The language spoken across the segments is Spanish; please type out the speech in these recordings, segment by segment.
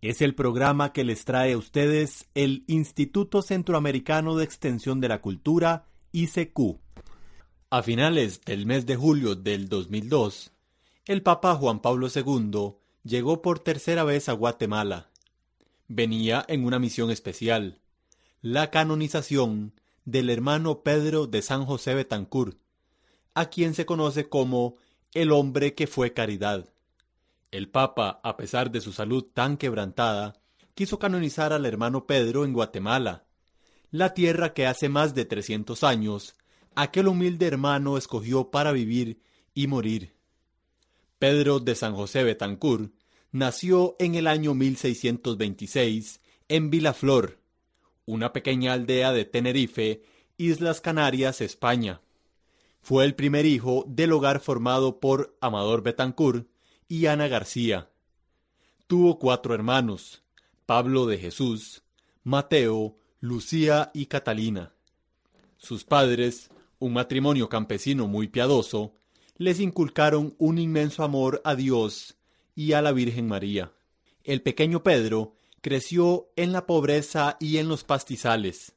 Es el programa que les trae a ustedes el Instituto Centroamericano de Extensión de la Cultura, ICQ. A finales del mes de julio del 2002, el Papa Juan Pablo II llegó por tercera vez a Guatemala. Venía en una misión especial, la canonización del hermano Pedro de San José Betancourt, a quien se conoce como el hombre que fue caridad. El Papa, a pesar de su salud tan quebrantada, quiso canonizar al hermano Pedro en Guatemala, la tierra que hace más de 300 años aquel humilde hermano escogió para vivir y morir. Pedro de San José Betancourt nació en el año 1626 en Vilaflor, una pequeña aldea de Tenerife, Islas Canarias, España. Fue el primer hijo del hogar formado por Amador Betancourt, y Ana García. Tuvo cuatro hermanos, Pablo de Jesús, Mateo, Lucía y Catalina. Sus padres, un matrimonio campesino muy piadoso, les inculcaron un inmenso amor a Dios y a la Virgen María. El pequeño Pedro creció en la pobreza y en los pastizales.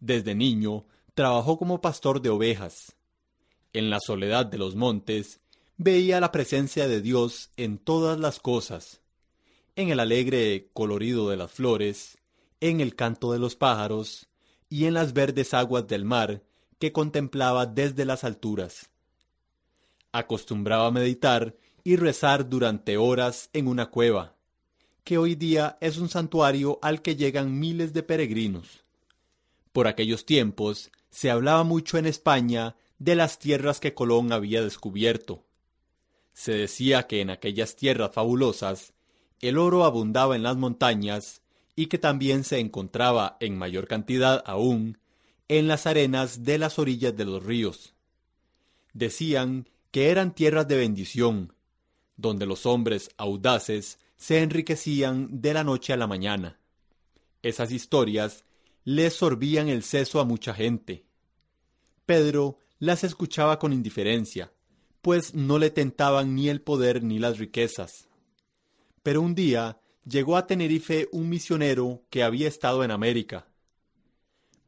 Desde niño trabajó como pastor de ovejas. En la soledad de los montes veía la presencia de Dios en todas las cosas, en el alegre colorido de las flores, en el canto de los pájaros y en las verdes aguas del mar que contemplaba desde las alturas. Acostumbraba a meditar y rezar durante horas en una cueva, que hoy día es un santuario al que llegan miles de peregrinos. Por aquellos tiempos se hablaba mucho en España de las tierras que Colón había descubierto, se decía que en aquellas tierras fabulosas el oro abundaba en las montañas y que también se encontraba en mayor cantidad aún en las arenas de las orillas de los ríos. Decían que eran tierras de bendición, donde los hombres audaces se enriquecían de la noche a la mañana. Esas historias les sorbían el seso a mucha gente. Pedro las escuchaba con indiferencia, pues no le tentaban ni el poder ni las riquezas. Pero un día llegó a Tenerife un misionero que había estado en América.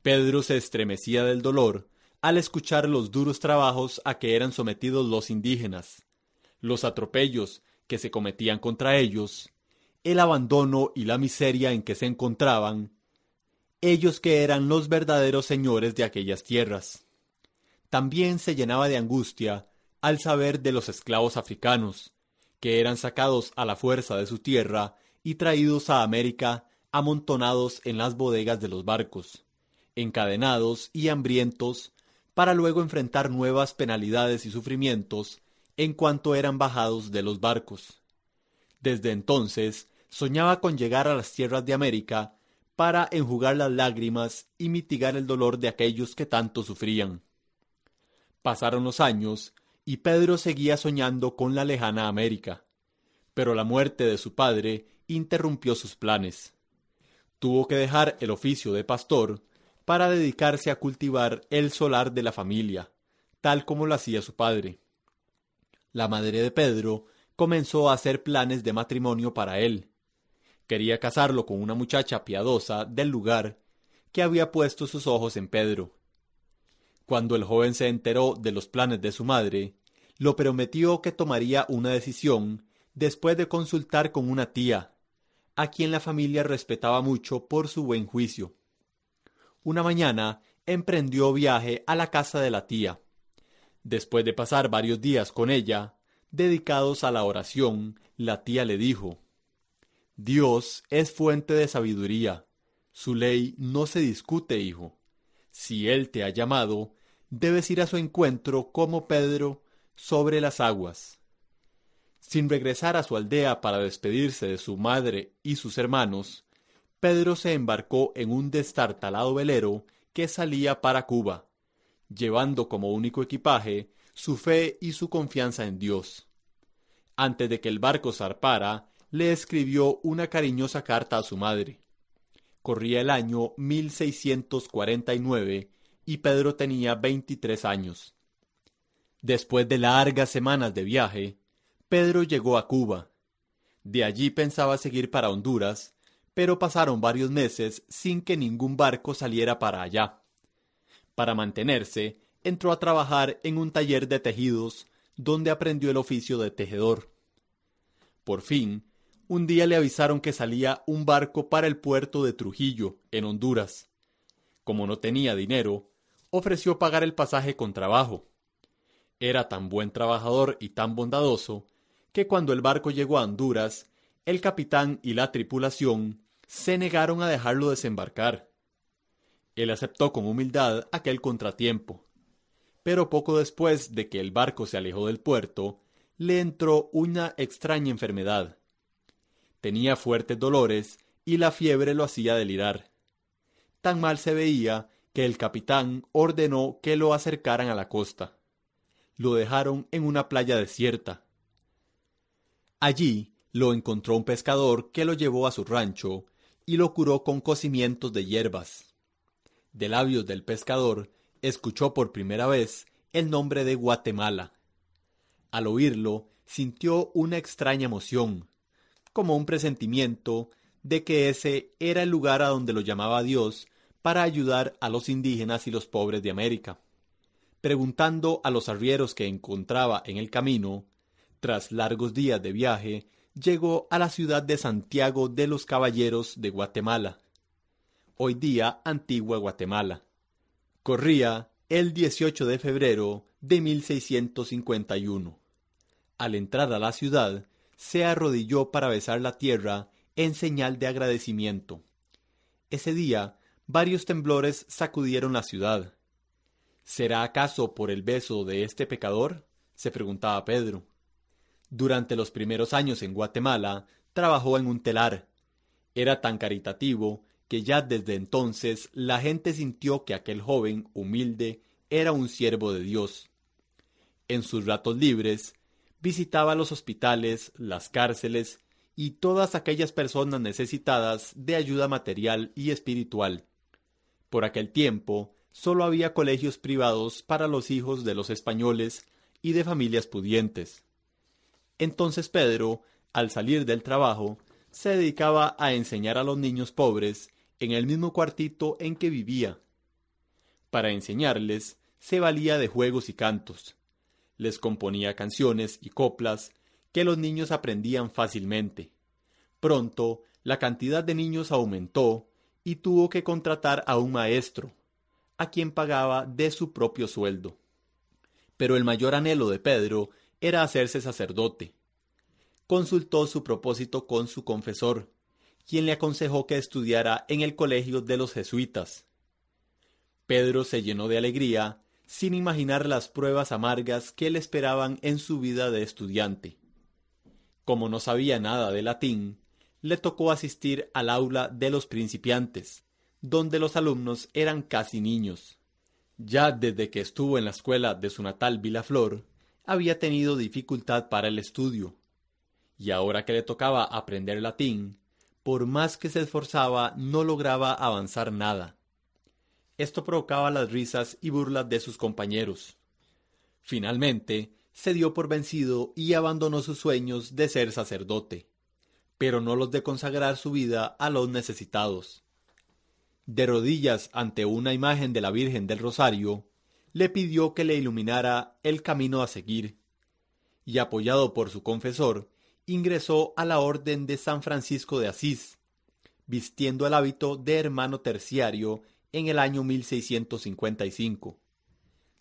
Pedro se estremecía del dolor al escuchar los duros trabajos a que eran sometidos los indígenas, los atropellos que se cometían contra ellos, el abandono y la miseria en que se encontraban, ellos que eran los verdaderos señores de aquellas tierras. También se llenaba de angustia al saber de los esclavos africanos, que eran sacados a la fuerza de su tierra y traídos a América amontonados en las bodegas de los barcos, encadenados y hambrientos, para luego enfrentar nuevas penalidades y sufrimientos en cuanto eran bajados de los barcos. Desde entonces soñaba con llegar a las tierras de América para enjugar las lágrimas y mitigar el dolor de aquellos que tanto sufrían. Pasaron los años y Pedro seguía soñando con la lejana América. Pero la muerte de su padre interrumpió sus planes. Tuvo que dejar el oficio de pastor para dedicarse a cultivar el solar de la familia, tal como lo hacía su padre. La madre de Pedro comenzó a hacer planes de matrimonio para él. Quería casarlo con una muchacha piadosa del lugar que había puesto sus ojos en Pedro. Cuando el joven se enteró de los planes de su madre, lo prometió que tomaría una decisión después de consultar con una tía, a quien la familia respetaba mucho por su buen juicio. Una mañana emprendió viaje a la casa de la tía. Después de pasar varios días con ella, dedicados a la oración, la tía le dijo, Dios es fuente de sabiduría. Su ley no se discute, hijo. Si Él te ha llamado, debes ir a su encuentro como Pedro sobre las aguas. Sin regresar a su aldea para despedirse de su madre y sus hermanos, Pedro se embarcó en un destartalado velero que salía para Cuba, llevando como único equipaje su fe y su confianza en Dios. Antes de que el barco zarpara, le escribió una cariñosa carta a su madre. Corría el año 1649 y Pedro tenía veintitrés años. Después de largas semanas de viaje, Pedro llegó a Cuba. De allí pensaba seguir para Honduras, pero pasaron varios meses sin que ningún barco saliera para allá. Para mantenerse, entró a trabajar en un taller de tejidos, donde aprendió el oficio de tejedor. Por fin, un día le avisaron que salía un barco para el puerto de Trujillo, en Honduras. Como no tenía dinero, ofreció pagar el pasaje con trabajo. Era tan buen trabajador y tan bondadoso que cuando el barco llegó a Honduras, el capitán y la tripulación se negaron a dejarlo desembarcar. Él aceptó con humildad aquel contratiempo. Pero poco después de que el barco se alejó del puerto, le entró una extraña enfermedad. Tenía fuertes dolores y la fiebre lo hacía delirar. Tan mal se veía que el capitán ordenó que lo acercaran a la costa. Lo dejaron en una playa desierta, Allí lo encontró un pescador que lo llevó a su rancho y lo curó con cocimientos de hierbas. De labios del pescador escuchó por primera vez el nombre de Guatemala. Al oírlo, sintió una extraña emoción, como un presentimiento de que ese era el lugar a donde lo llamaba Dios para ayudar a los indígenas y los pobres de América. Preguntando a los arrieros que encontraba en el camino, tras largos días de viaje, llegó a la ciudad de Santiago de los Caballeros de Guatemala, hoy día antigua Guatemala. Corría el 18 de febrero de 1651. Al entrar a la ciudad, se arrodilló para besar la tierra en señal de agradecimiento. Ese día, varios temblores sacudieron la ciudad. ¿Será acaso por el beso de este pecador? se preguntaba Pedro. Durante los primeros años en Guatemala, trabajó en un telar. Era tan caritativo que ya desde entonces la gente sintió que aquel joven humilde era un siervo de Dios. En sus ratos libres, visitaba los hospitales, las cárceles y todas aquellas personas necesitadas de ayuda material y espiritual. Por aquel tiempo, solo había colegios privados para los hijos de los españoles y de familias pudientes. Entonces Pedro, al salir del trabajo, se dedicaba a enseñar a los niños pobres en el mismo cuartito en que vivía. Para enseñarles, se valía de juegos y cantos. Les componía canciones y coplas que los niños aprendían fácilmente. Pronto, la cantidad de niños aumentó y tuvo que contratar a un maestro, a quien pagaba de su propio sueldo. Pero el mayor anhelo de Pedro era hacerse sacerdote. Consultó su propósito con su confesor, quien le aconsejó que estudiara en el colegio de los jesuitas. Pedro se llenó de alegría, sin imaginar las pruebas amargas que le esperaban en su vida de estudiante. Como no sabía nada de latín, le tocó asistir al aula de los principiantes, donde los alumnos eran casi niños. Ya desde que estuvo en la escuela de su natal Vilaflor, había tenido dificultad para el estudio, y ahora que le tocaba aprender latín, por más que se esforzaba no lograba avanzar nada. Esto provocaba las risas y burlas de sus compañeros. Finalmente, se dio por vencido y abandonó sus sueños de ser sacerdote, pero no los de consagrar su vida a los necesitados. de rodillas ante una imagen de la Virgen del Rosario, le pidió que le iluminara el camino a seguir, y apoyado por su confesor, ingresó a la Orden de San Francisco de Asís, vistiendo el hábito de hermano terciario en el año 1655.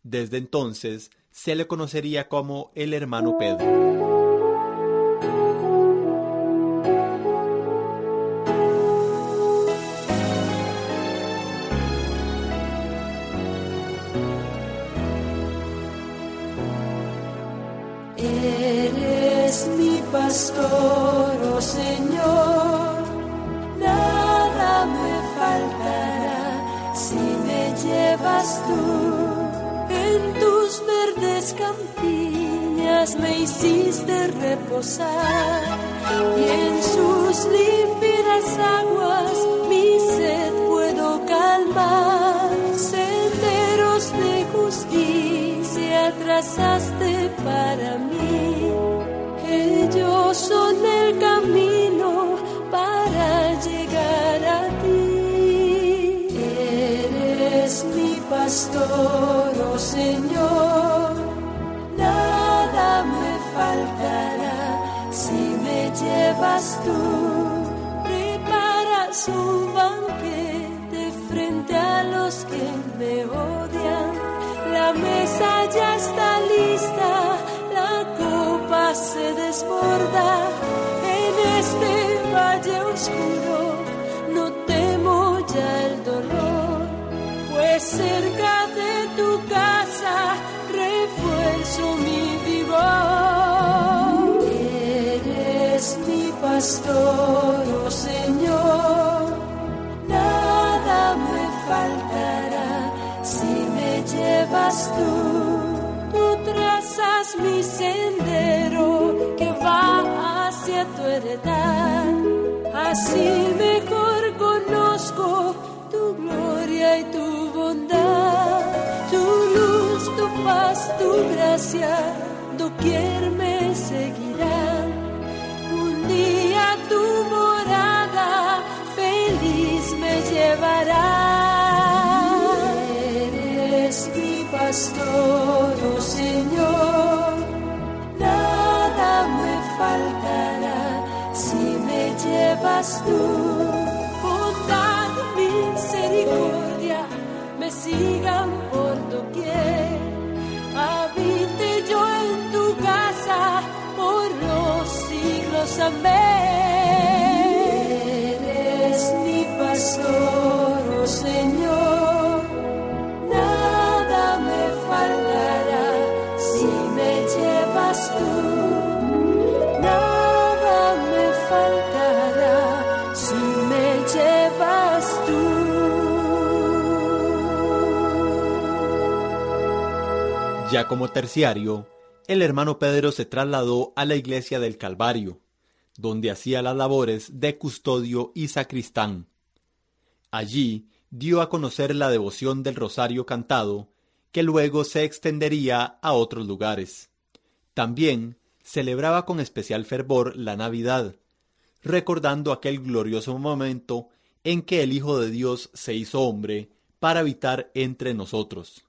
Desde entonces se le conocería como el hermano Pedro. Trazaste para mí. Ellos son el camino para llegar a ti. Eres mi pastor, oh Señor. Nada me faltará si me llevas tú. Preparas un banquete frente a los que me odian. La mesa oh Señor, nada me faltará si me llevas tú. Tú trazas mi sendero que va hacia tu heredad. Así mejor conozco tu gloria y tu bondad. Tu luz, tu paz, tu gracia, doquier me seguirán. Llevará. Eres mi pastor, oh Señor, nada me faltará si me llevas tú. Bondad, misericordia me sigan por doquier. Habite yo en tu casa por los siglos. Amén. Ya como terciario, el hermano Pedro se trasladó a la iglesia del Calvario, donde hacía las labores de custodio y sacristán. Allí dio a conocer la devoción del rosario cantado, que luego se extendería a otros lugares. También celebraba con especial fervor la Navidad, recordando aquel glorioso momento en que el Hijo de Dios se hizo hombre para habitar entre nosotros.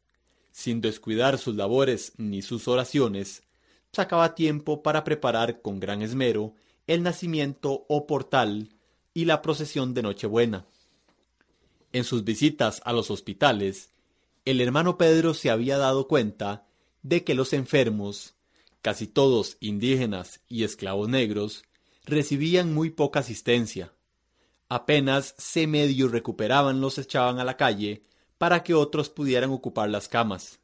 Sin descuidar sus labores ni sus oraciones, sacaba tiempo para preparar con gran esmero el nacimiento o portal y la procesión de Nochebuena. En sus visitas a los hospitales, el hermano Pedro se había dado cuenta de que los enfermos, casi todos indígenas y esclavos negros, recibían muy poca asistencia. Apenas se medio recuperaban los echaban a la calle para que otros pudieran ocupar las camas,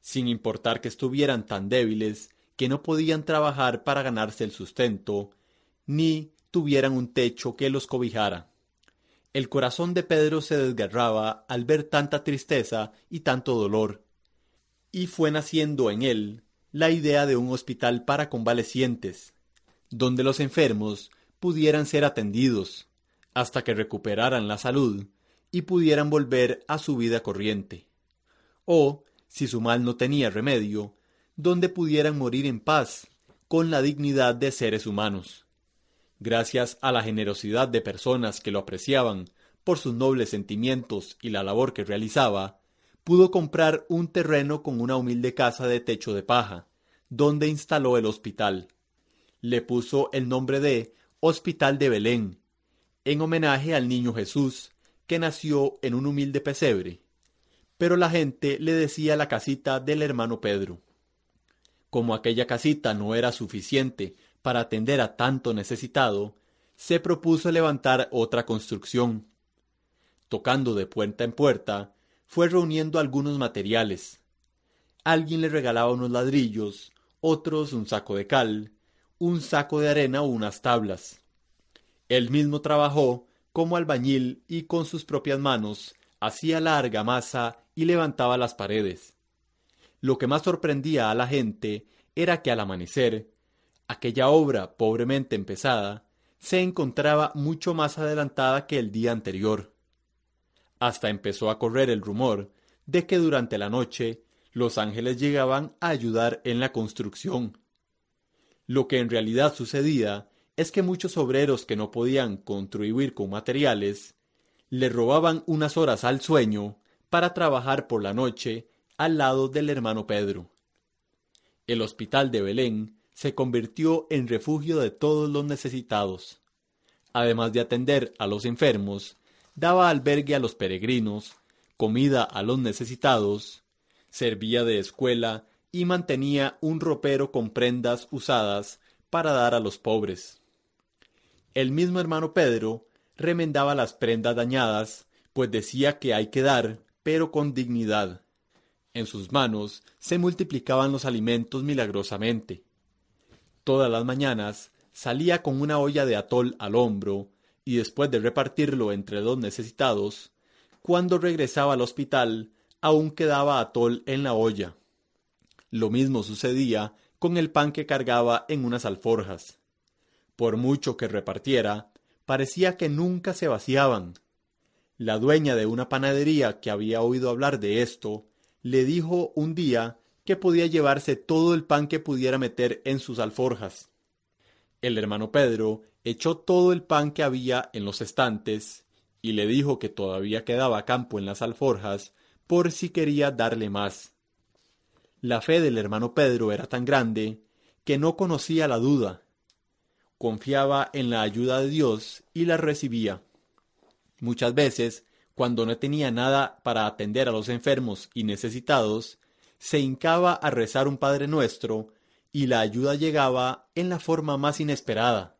sin importar que estuvieran tan débiles que no podían trabajar para ganarse el sustento, ni tuvieran un techo que los cobijara. El corazón de Pedro se desgarraba al ver tanta tristeza y tanto dolor, y fue naciendo en él la idea de un hospital para convalecientes, donde los enfermos pudieran ser atendidos hasta que recuperaran la salud y pudieran volver a su vida corriente. O, si su mal no tenía remedio, donde pudieran morir en paz, con la dignidad de seres humanos. Gracias a la generosidad de personas que lo apreciaban por sus nobles sentimientos y la labor que realizaba, pudo comprar un terreno con una humilde casa de techo de paja, donde instaló el hospital. Le puso el nombre de Hospital de Belén, en homenaje al niño Jesús, que nació en un humilde pesebre. Pero la gente le decía la casita del hermano Pedro. Como aquella casita no era suficiente para atender a tanto necesitado, se propuso levantar otra construcción. Tocando de puerta en puerta, fue reuniendo algunos materiales. Alguien le regalaba unos ladrillos, otros un saco de cal, un saco de arena o unas tablas. Él mismo trabajó como albañil y con sus propias manos hacía la argamasa y levantaba las paredes. Lo que más sorprendía a la gente era que al amanecer, aquella obra pobremente empezada se encontraba mucho más adelantada que el día anterior. Hasta empezó a correr el rumor de que durante la noche los ángeles llegaban a ayudar en la construcción. Lo que en realidad sucedía es que muchos obreros que no podían contribuir con materiales le robaban unas horas al sueño para trabajar por la noche al lado del hermano Pedro. El hospital de Belén se convirtió en refugio de todos los necesitados. Además de atender a los enfermos, daba albergue a los peregrinos, comida a los necesitados, servía de escuela y mantenía un ropero con prendas usadas para dar a los pobres. El mismo hermano Pedro remendaba las prendas dañadas, pues decía que hay que dar pero con dignidad. En sus manos se multiplicaban los alimentos milagrosamente. Todas las mañanas salía con una olla de atol al hombro y después de repartirlo entre dos necesitados, cuando regresaba al hospital aún quedaba atol en la olla. Lo mismo sucedía con el pan que cargaba en unas alforjas. Por mucho que repartiera, parecía que nunca se vaciaban, la dueña de una panadería que había oído hablar de esto, le dijo un día que podía llevarse todo el pan que pudiera meter en sus alforjas. El hermano Pedro echó todo el pan que había en los estantes y le dijo que todavía quedaba campo en las alforjas por si quería darle más. La fe del hermano Pedro era tan grande que no conocía la duda. Confiaba en la ayuda de Dios y la recibía. Muchas veces, cuando no tenía nada para atender a los enfermos y necesitados, se hincaba a rezar un Padre Nuestro y la ayuda llegaba en la forma más inesperada.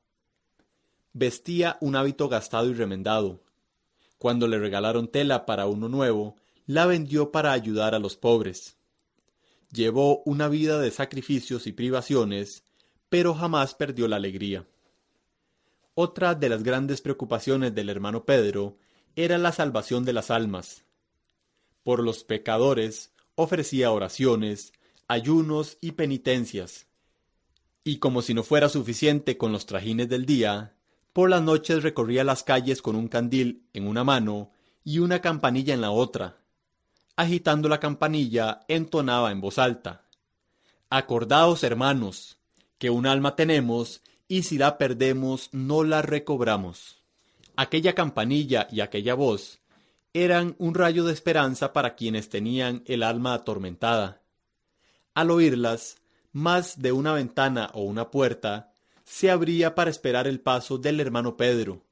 Vestía un hábito gastado y remendado. Cuando le regalaron tela para uno nuevo, la vendió para ayudar a los pobres. Llevó una vida de sacrificios y privaciones, pero jamás perdió la alegría. Otra de las grandes preocupaciones del hermano Pedro era la salvación de las almas. Por los pecadores ofrecía oraciones, ayunos y penitencias. Y como si no fuera suficiente con los trajines del día, por las noches recorría las calles con un candil en una mano y una campanilla en la otra. Agitando la campanilla, entonaba en voz alta. Acordaos, hermanos, que un alma tenemos y si la perdemos no la recobramos. Aquella campanilla y aquella voz eran un rayo de esperanza para quienes tenían el alma atormentada. Al oírlas, más de una ventana o una puerta se abría para esperar el paso del hermano Pedro,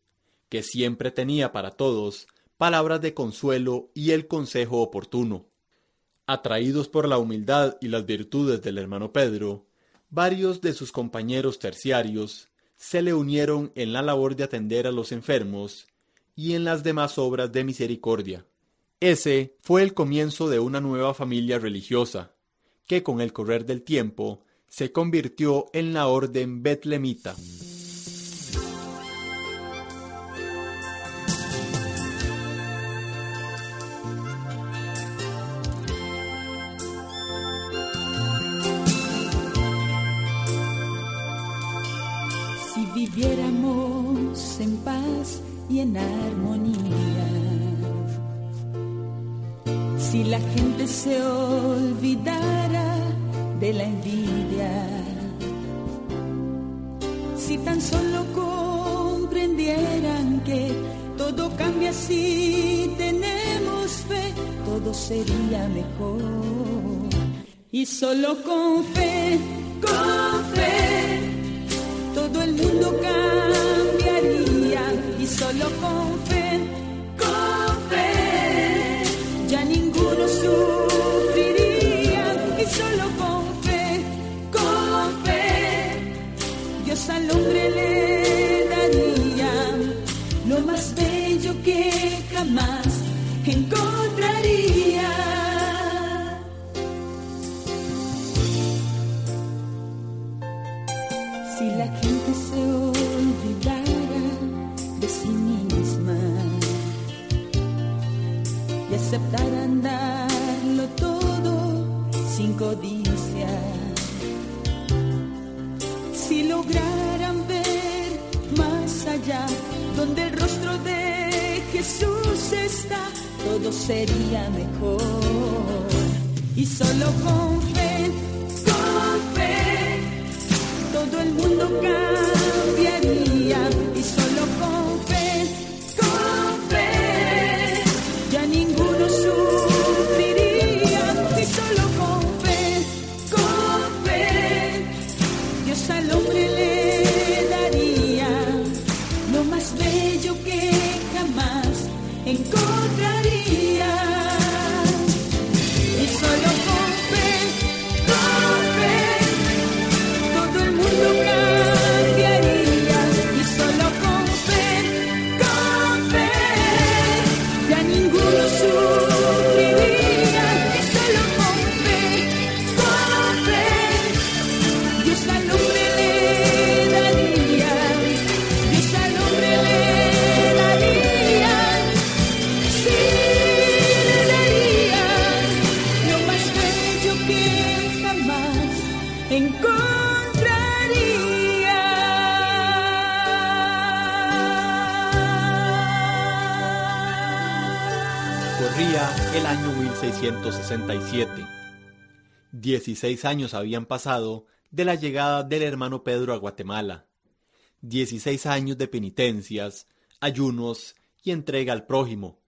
que siempre tenía para todos palabras de consuelo y el consejo oportuno. Atraídos por la humildad y las virtudes del hermano Pedro, varios de sus compañeros terciarios se le unieron en la labor de atender a los enfermos y en las demás obras de misericordia. Ese fue el comienzo de una nueva familia religiosa, que con el correr del tiempo se convirtió en la orden betlemita. Viviéramos en paz y en armonía. Si la gente se olvidara de la envidia, si tan solo comprendieran que Todo cambia si tenemos fe, todo sería mejor. Y solo con fe, con fe, todo el mundo cambiaría. Y solo con fe, el año 1667. Dieciséis años habían pasado de la llegada del hermano Pedro a Guatemala. Dieciséis años de penitencias, ayunos y entrega al prójimo.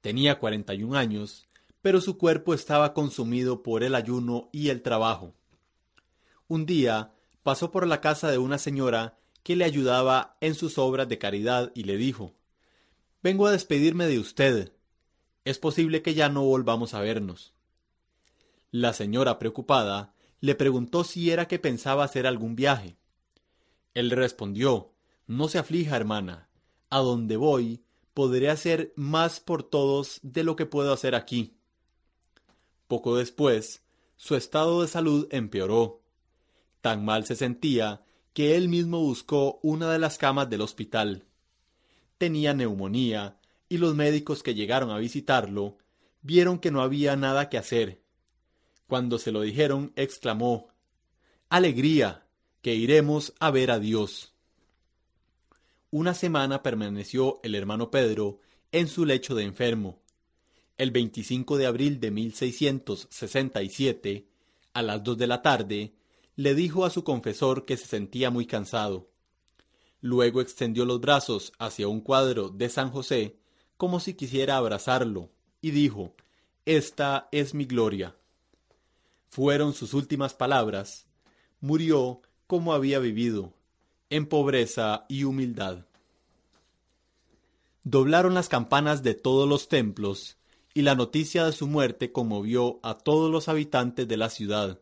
Tenía 41 años, pero su cuerpo estaba consumido por el ayuno y el trabajo. Un día pasó por la casa de una señora que le ayudaba en sus obras de caridad y le dijo Vengo a despedirme de usted. Es posible que ya no volvamos a vernos. La señora, preocupada, le preguntó si era que pensaba hacer algún viaje. Él respondió No se aflija, hermana. A donde voy podré hacer más por todos de lo que puedo hacer aquí. Poco después, su estado de salud empeoró. Tan mal se sentía que él mismo buscó una de las camas del hospital. Tenía neumonía y los médicos que llegaron a visitarlo vieron que no había nada que hacer. Cuando se lo dijeron, exclamó Alegría, que iremos a ver a Dios. Una semana permaneció el hermano Pedro en su lecho de enfermo. El 25 de abril de 1667, a las dos de la tarde, le dijo a su confesor que se sentía muy cansado. Luego extendió los brazos hacia un cuadro de San José como si quisiera abrazarlo, y dijo Esta es mi gloria. Fueron sus últimas palabras. Murió como había vivido, en pobreza y humildad. Doblaron las campanas de todos los templos, y la noticia de su muerte conmovió a todos los habitantes de la ciudad,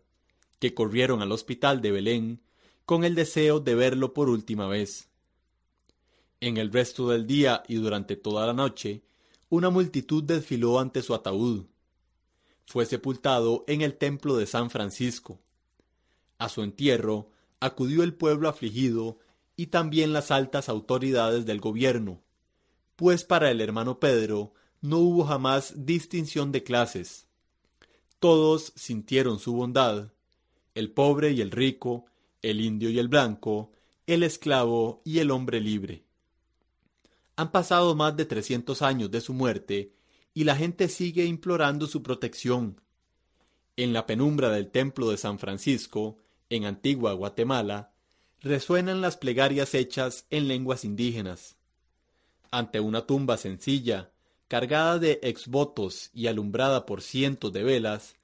que corrieron al hospital de Belén con el deseo de verlo por última vez. En el resto del día y durante toda la noche, una multitud desfiló ante su ataúd. Fue sepultado en el templo de San Francisco. A su entierro acudió el pueblo afligido y también las altas autoridades del gobierno, pues para el hermano Pedro no hubo jamás distinción de clases. Todos sintieron su bondad, el pobre y el rico, el indio y el blanco, el esclavo y el hombre libre. Han pasado más de trescientos años de su muerte y la gente sigue implorando su protección. En la penumbra del templo de San Francisco, en Antigua Guatemala, resuenan las plegarias hechas en lenguas indígenas. Ante una tumba sencilla, cargada de exvotos y alumbrada por cientos de velas,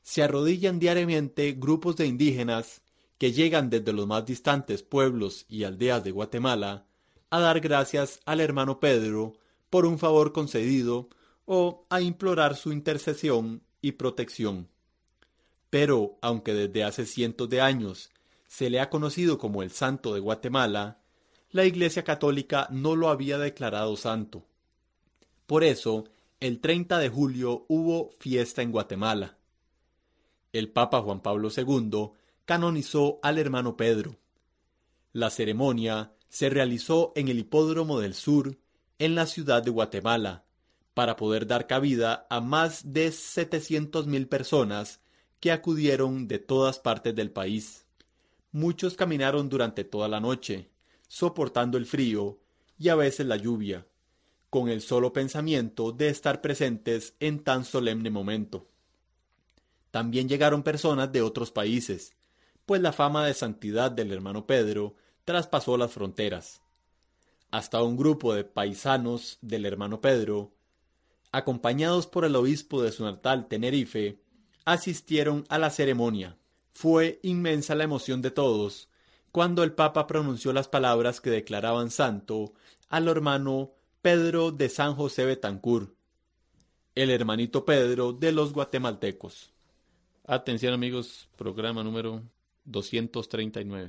se arrodillan diariamente grupos de indígenas que llegan desde los más distantes pueblos y aldeas de Guatemala a dar gracias al hermano Pedro por un favor concedido o a implorar su intercesión y protección. Pero, aunque desde hace cientos de años se le ha conocido como el Santo de Guatemala, la Iglesia Católica no lo había declarado santo. Por eso, el 30 de julio hubo fiesta en Guatemala. El Papa Juan Pablo II canonizó al hermano Pedro. La ceremonia se realizó en el Hipódromo del Sur, en la ciudad de Guatemala, para poder dar cabida a más de 700.000 personas que acudieron de todas partes del país. Muchos caminaron durante toda la noche, soportando el frío y a veces la lluvia, con el solo pensamiento de estar presentes en tan solemne momento. También llegaron personas de otros países, pues la fama de santidad del hermano Pedro traspasó las fronteras. Hasta un grupo de paisanos del hermano Pedro, acompañados por el obispo de su natal Tenerife, asistieron a la ceremonia. Fue inmensa la emoción de todos cuando el Papa pronunció las palabras que declaraban santo al hermano Pedro de San José Betancur, el hermanito Pedro de los guatemaltecos. Atención amigos, programa número 239.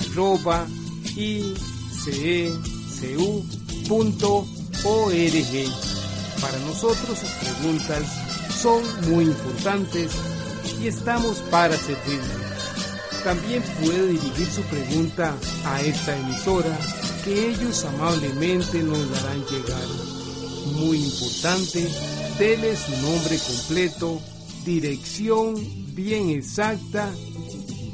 arroba icecu.org. Para nosotros sus preguntas son muy importantes y estamos para servirle. También puede dirigir su pregunta a esta emisora que ellos amablemente nos darán llegar. Muy importante, dele su nombre completo, dirección bien exacta,